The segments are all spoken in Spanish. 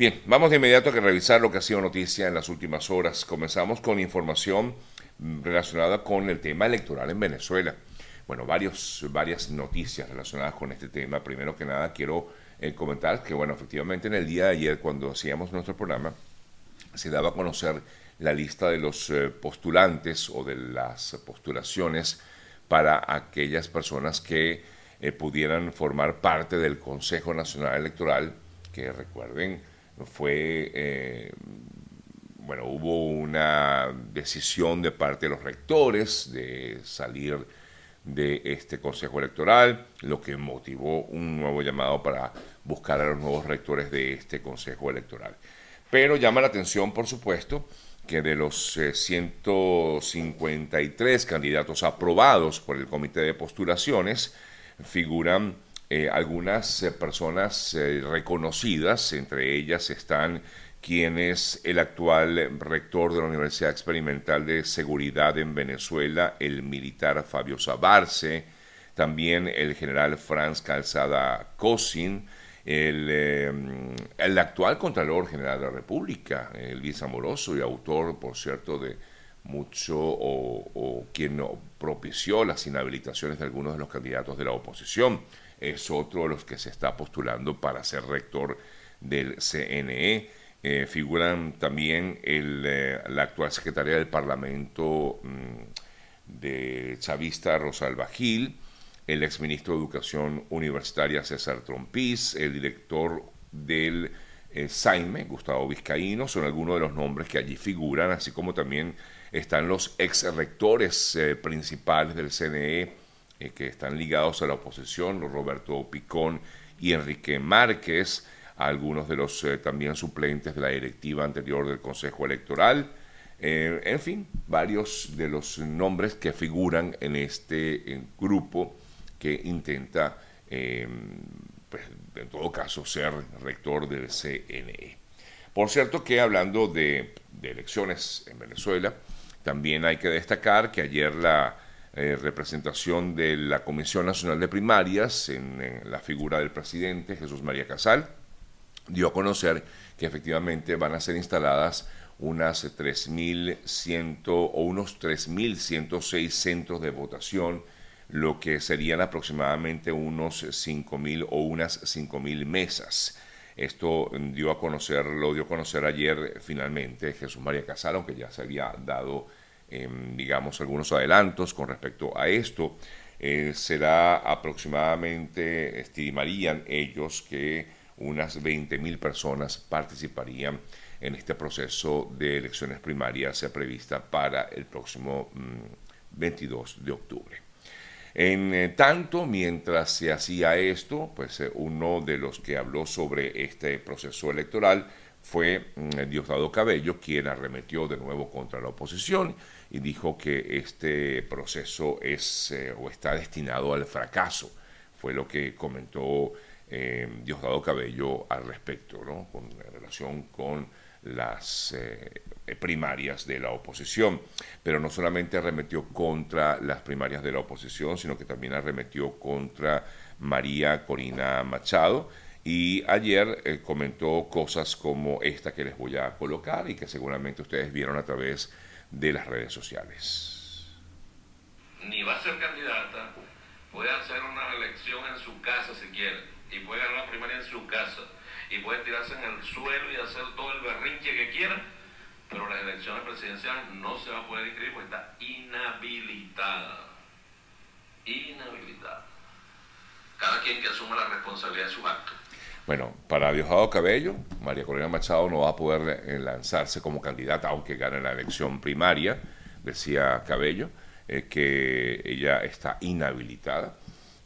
Bien, vamos de inmediato a revisar lo que ha sido noticia en las últimas horas. Comenzamos con información mm, relacionada con el tema electoral en Venezuela. Bueno, varios, varias noticias relacionadas con este tema. Primero que nada, quiero eh, comentar que, bueno, efectivamente en el día de ayer, cuando hacíamos nuestro programa, se daba a conocer la lista de los eh, postulantes o de las postulaciones para aquellas personas que eh, pudieran formar parte del Consejo Nacional Electoral, que recuerden, fue, eh, bueno, hubo una decisión de parte de los rectores de salir de este Consejo Electoral, lo que motivó un nuevo llamado para buscar a los nuevos rectores de este Consejo Electoral. Pero llama la atención, por supuesto, que de los 153 eh, candidatos aprobados por el Comité de Postulaciones, figuran eh, algunas eh, personas eh, reconocidas, entre ellas están quien es el actual rector de la Universidad Experimental de Seguridad en Venezuela, el militar Fabio Sabarce, también el general Franz Calzada Cosin, el, actual Contralor General de la República, Luis Amoroso y autor, por cierto, de mucho o quien propició las inhabilitaciones de algunos de los candidatos de la oposición. Es otro de los que se está postulando para ser rector del CNE. Eh, figuran también el, eh, la actual secretaria del Parlamento mm, de chavista Rosalba Gil, el exministro de Educación Universitaria César Trompís, el director del eh, Saime, Gustavo Vizcaíno, son algunos de los nombres que allí figuran, así como también están los ex rectores eh, principales del CNE eh, que están ligados a la oposición, Roberto Picón y Enrique Márquez, algunos de los eh, también suplentes de la directiva anterior del Consejo Electoral, en fin, varios de los nombres que figuran en este grupo que intenta, pues, en todo caso, ser rector del CNE. Por cierto que hablando de elecciones en Venezuela, también hay que destacar que ayer la eh, representación de la Comisión Nacional de Primarias, en, la figura del presidente Jesús María Casal, dio a conocer que efectivamente van a ser instaladas unas 3.100 o unos 3.106 centros de votación, lo que serían aproximadamente unos 5.000 o unas 5.000 mesas. Esto dio a conocer, lo dio a conocer ayer finalmente Jesús María Casal, aunque ya se había dado, em, digamos, algunos adelantos con respecto a esto. Eh, será aproximadamente, estimarían ellos que unas 20.000 personas participarían en este proceso de elecciones primarias prevista para el próximo 22 mm, de octubre. En eh, tanto, mientras se hacía esto, pues eh, uno de los que habló sobre este proceso electoral fue mm, Diosdado Cabello, quien arremetió de nuevo contra la oposición y dijo que este proceso es eh, o está destinado al fracaso. Fue lo que comentó Diosdado Cabello al respecto, ¿no? Con relación con las eh, primarias de la oposición. Pero no solamente arremetió contra las primarias de la oposición, sino que también arremetió contra María Corina Machado. Y ayer eh, comentó cosas como esta que les voy a colocar y que seguramente ustedes vieron a través de las redes sociales. Ni va a ser candidata, puede hacer una elección en su casa si quiere, y puede ganar la primaria en su casa, y puede tirarse en el suelo y hacer todo el berrinche que quiera, pero las elecciones presidenciales no se va a poder inscribir porque está inhabilitada. Inhabilitada. Cada quien que asuma la responsabilidad de sus actos. Bueno, para Diosdado Cabello, María Corina Machado no va a poder eh, lanzarse como candidata, aunque gane la elección primaria, decía Cabello, eh, que ella está inhabilitada.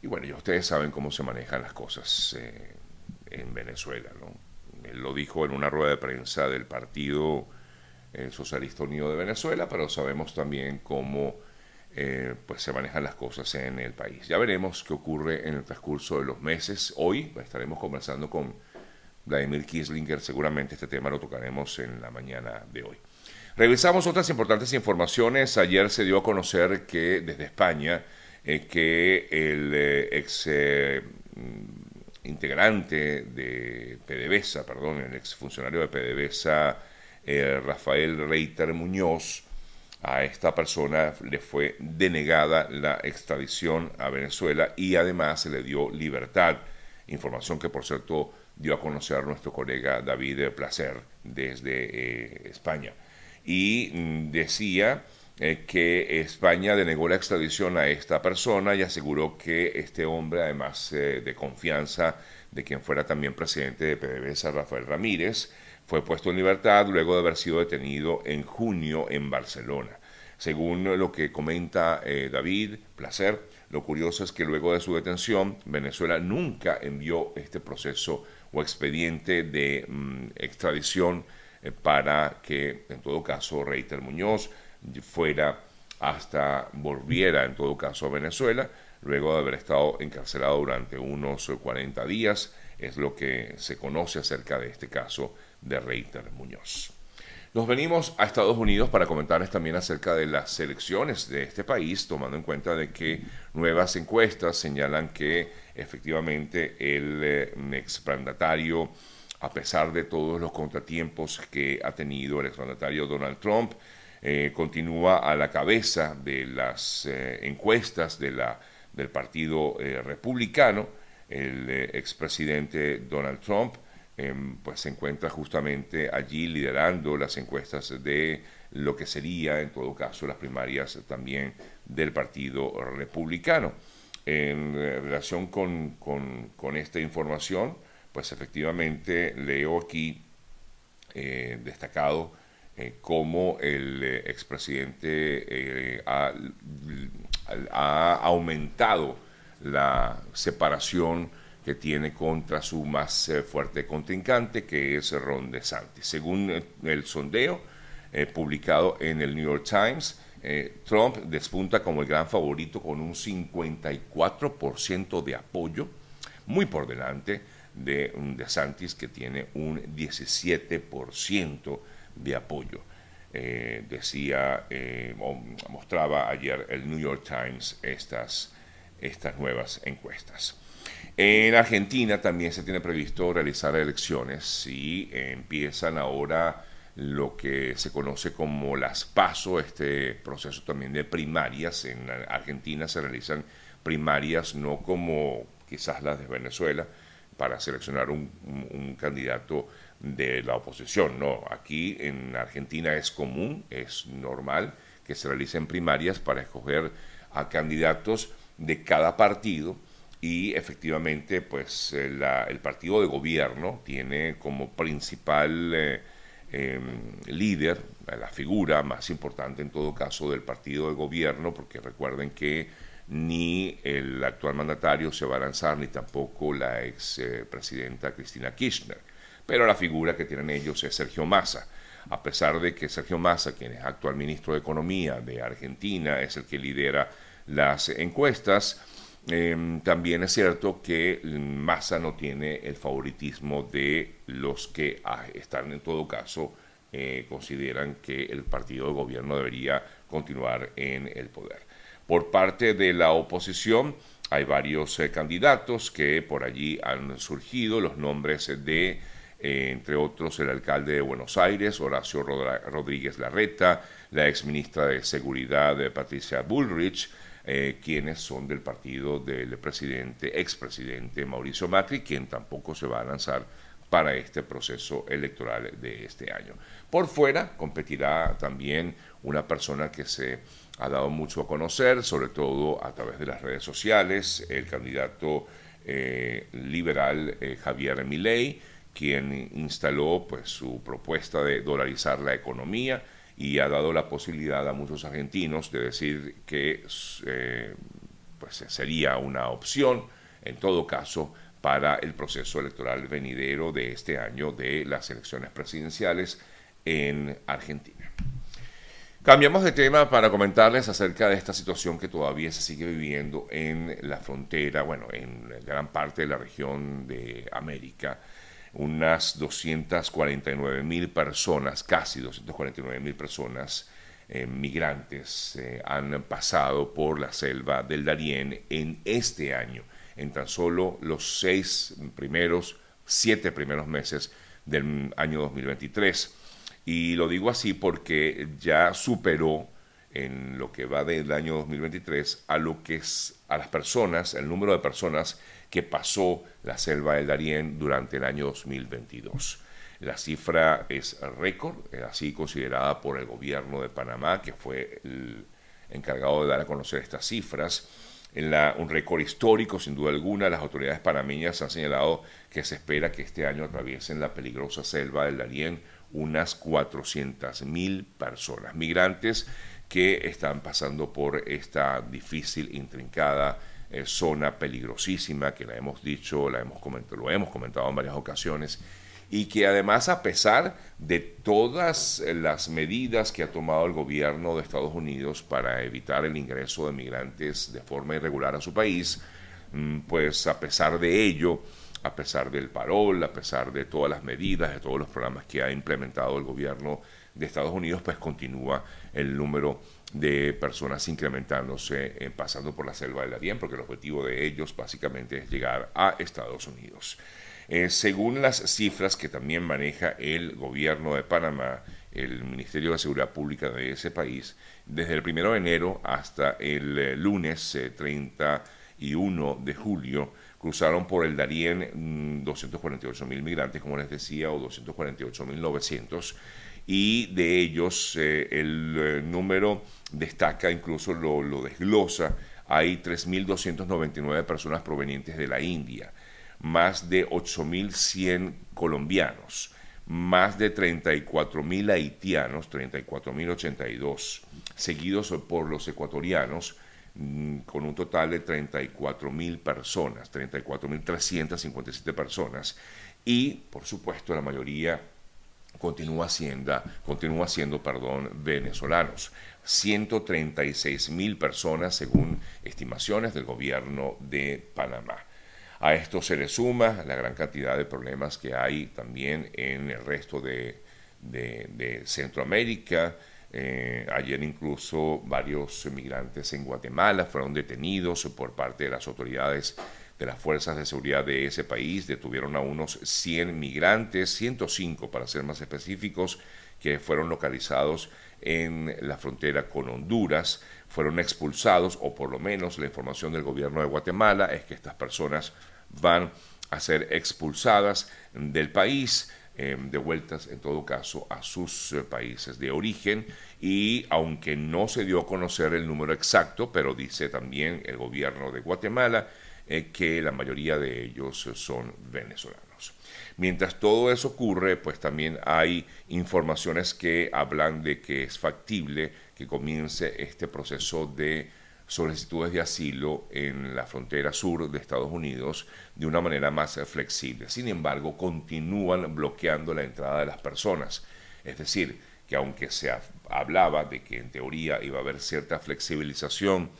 Y bueno, ya ustedes saben cómo se manejan las cosas eh, en Venezuela, ¿no? Él lo dijo en una rueda de prensa del partido Socialista Unido de Venezuela, pero sabemos también cómo eh, pues se manejan las cosas en el país. Ya veremos qué ocurre en el transcurso de los meses. Hoy estaremos conversando con Vladimir Kislinger, seguramente este tema lo tocaremos en la mañana de hoy. Revisamos otras importantes informaciones. Ayer se dio a conocer que desde España, eh, que el eh, ex integrante de PDVSA, perdón, el exfuncionario de PDVSA, Rafael Reiter Muñoz, a esta persona le fue denegada la extradición a Venezuela y además se le dio libertad, información que por cierto dio a conocer nuestro colega David Placer desde eh, España. Y mm, decía eh, que España denegó la extradición a esta persona y aseguró que este hombre, además de confianza de quien fuera también presidente de PDVSA, Rafael Ramírez, fue puesto en libertad luego de haber sido detenido en junio en Barcelona. Según lo que comenta eh, David Placer, lo curioso es que luego de su detención, Venezuela nunca envió este proceso o expediente de mm, extradición eh, para que, en todo caso, Reiter Muñoz fuera hasta volviera, en todo caso, a Venezuela, luego de haber estado encarcelado durante unos 40 días. Es lo que se conoce acerca de este caso de Reiter Muñoz. Nos venimos a Estados Unidos para comentarles también acerca de las elecciones de este país, tomando en cuenta de que nuevas encuestas señalan que efectivamente el eh, exmandatario, a pesar de todos los contratiempos que ha tenido el exmandatario Donald Trump, eh, continúa a la cabeza de las eh, encuestas del Partido Republicano. El expresidente Donald Trump pues se encuentra justamente allí liderando las encuestas de lo que sería, en todo caso, las primarias también del Partido Republicano. En relación con, esta información, pues efectivamente leo aquí eh, destacado eh, cómo el eh, expresidente ha, ha aumentado la separación que tiene contra su más eh, fuerte contrincante, que es Ron DeSantis. Según eh, el sondeo eh, publicado en el New York Times, Trump despunta como el gran favorito con un 54% de apoyo, muy por delante de un DeSantis que tiene un 17% de apoyo. decía, mostraba ayer el New York Times estas, estas nuevas encuestas. En Argentina también se tiene previsto realizar elecciones y empiezan ahora lo que se conoce como las PASO, este proceso también de primarias. En Argentina se realizan primarias no como quizás las de Venezuela para seleccionar un, candidato de la oposición. No, aquí en Argentina es común, es normal que se realicen primarias para escoger a candidatos de cada partido y efectivamente pues eh, el partido de gobierno tiene como principal eh, em, líder, la figura más importante en todo caso del partido de gobierno, porque recuerden que ni el actual mandatario se va a lanzar, ni tampoco la ex eh, presidenta Cristina Kirchner. Pero la figura que tienen ellos es Sergio Massa. A pesar de que Sergio Massa, quien es actual ministro de Economía de Argentina, es el que lidera las encuestas, Em, también es cierto que Massa no tiene el favoritismo de los que ah, están en todo caso eh, consideran que el partido de gobierno debería continuar en el poder. Por parte de la oposición hay varios eh, candidatos que por allí han surgido, los nombres de, eh, entre otros, el alcalde de Buenos Aires, Horacio Rodríguez Larreta, la ex ministra de Seguridad, Patricia Bullrich, eh, quienes son del partido del presidente, expresidente Mauricio Macri, quien tampoco se va a lanzar para este proceso electoral de este año. Por fuera competirá también una persona que se ha dado mucho a conocer, sobre todo a través de las redes sociales, el candidato eh, liberal eh, Javier Milei, quien instaló pues, su propuesta de dolarizar la economía, y ha dado la posibilidad a muchos argentinos de decir que eh, pues sería una opción, en todo caso, para el proceso electoral venidero de este año de las elecciones presidenciales en Argentina. Cambiamos de tema para comentarles acerca de esta situación que todavía se sigue viviendo en la frontera, bueno, en gran parte de la región de América unas 249 mil personas, casi 249 mil personas eh, migrantes eh, han pasado por la selva del Darién en este año, en tan solo los seis primeros, siete primeros meses del año 2023. Y lo digo así porque ya superó en lo que va del año 2023 a lo que es a las personas, el número de personas que pasó la selva del Darién durante el año 2022. La cifra es récord, así considerada por el gobierno de Panamá, que fue el encargado de dar a conocer estas cifras. En un récord histórico, sin duda alguna, las autoridades panameñas han señalado que se espera que este año atraviesen la peligrosa selva del Darién unas 400.000 personas, migrantes que están pasando por esta difícil, intrincada eh, zona peligrosísima que la hemos dicho, la hemos comentado, lo hemos comentado en varias ocasiones y que además a pesar de todas las medidas que ha tomado el gobierno de Estados Unidos para evitar el ingreso de migrantes de forma irregular a su país, mm, pues a pesar de ello, a pesar del parol, a pesar de todas las medidas, de todos los programas que ha implementado el gobierno de Estados Unidos, pues continúa el número de personas incrementándose, eh, pasando por la selva del Darién, porque el objetivo de ellos básicamente es llegar a Estados Unidos. Eh, según las cifras que también maneja el gobierno de Panamá, el Ministerio de Seguridad Pública de ese país, desde el 1 de enero hasta el eh, lunes 31 de julio, cruzaron por el Darién 248 mm, migrantes, como les decía, o 248 mil 900 y de ellos eh, el eh, número destaca, incluso lo, lo desglosa, hay 3.299 personas provenientes de la India, más de 8.100 colombianos, más de 34.000 haitianos, 34.082, seguidos por los ecuatorianos, mm, con un total de 34.000 personas, 34.357 personas, y por supuesto la mayoría continúa siendo, continúa siendo perdón, venezolanos. 136 mil personas según estimaciones del gobierno de Panamá. A esto se le suma la gran cantidad de problemas que hay también en el resto de, Centroamérica. Eh, ayer incluso varios migrantes en Guatemala fueron detenidos por parte de las autoridades de las fuerzas de seguridad de ese país detuvieron a unos 100 migrantes, 105 para ser más específicos, que fueron localizados en la frontera con Honduras, fueron expulsados, o por lo menos la información del gobierno de Guatemala es que estas personas van a ser expulsadas del país, eh, de en todo caso a sus eh, países de origen. Y aunque no se dio a conocer el número exacto, pero dice también el gobierno de Guatemala eh, que la mayoría de ellos son venezolanos. Mientras todo eso ocurre, pues también hay informaciones que hablan de que es factible que comience este proceso de solicitudes de asilo en la frontera sur de Estados Unidos de una manera más flexible. Sin embargo, continúan bloqueando la entrada de las personas. Es decir, que aunque se hablaba de que en teoría iba a haber cierta flexibilización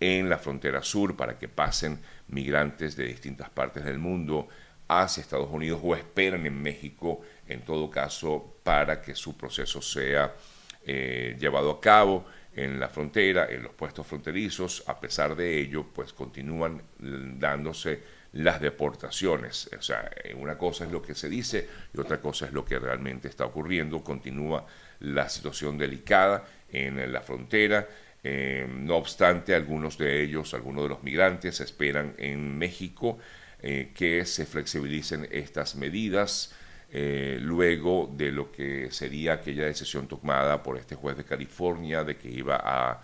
en la frontera sur para que pasen migrantes de distintas partes del mundo hacia Estados Unidos o esperan en México, en todo caso, para que su proceso sea eh, llevado a cabo en la frontera, en los puestos fronterizos. A pesar de ello, pues continúan dándose las deportaciones. O sea, una cosa es lo que se dice y otra cosa es lo que realmente está ocurriendo. Continúa la situación delicada en la frontera. Eh, no obstante, algunos de ellos, algunos de los migrantes esperan en México eh, que se flexibilicen estas medidas eh, luego de lo que sería aquella decisión tomada por este juez de California de que iba a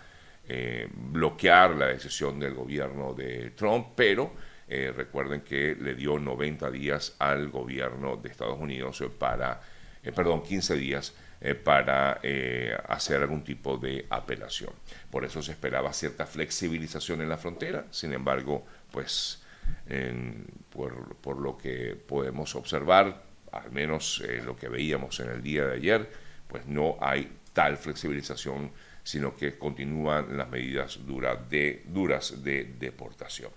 bloquear la decisión del gobierno de Trump, pero recuerden que le dio 90 días al gobierno de Estados Unidos para, perdón, 15 días eh, para eh, hacer algún tipo de apelación. Por eso se esperaba cierta flexibilización en la frontera, sin embargo, pues por, lo que podemos observar, al menos eh, lo que veíamos en el día de ayer, pues no hay tal flexibilización, sino que continúan las medidas de, duras de deportación.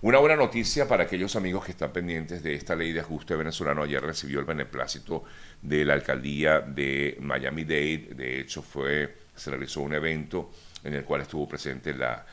Una buena noticia para aquellos amigos que están pendientes de esta ley de ajuste venezolano. Ayer recibió el beneplácito de la alcaldía de Miami-Dade. De hecho, fue, se realizó un evento en el cual estuvo presente la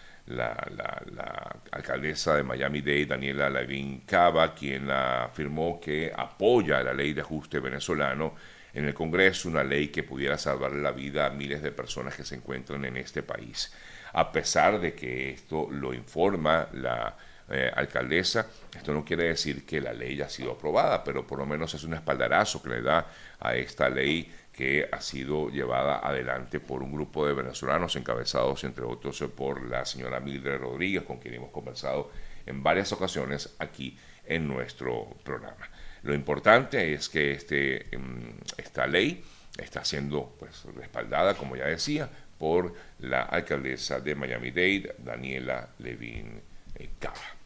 alcaldesa de Miami-Dade, Daniela Levin Cava, quien afirmó que apoya la ley de ajuste venezolano en el Congreso, una ley que pudiera salvar la vida a miles de personas que se encuentran en este país. A pesar de que esto lo informa la eh, alcaldesa, esto no quiere decir que la ley ha sido aprobada, pero por lo menos es un espaldarazo que le da a esta ley que ha sido llevada adelante por un grupo de venezolanos encabezados, entre otros, por la señora Mildred Rodríguez, con quien hemos conversado en varias ocasiones aquí en nuestro programa. Lo importante es que este, em, esta ley está siendo pues, respaldada, como ya decía, por la alcaldesa de Miami-Dade, Daniela Levin eh, Cava.